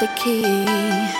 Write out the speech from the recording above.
Thank you.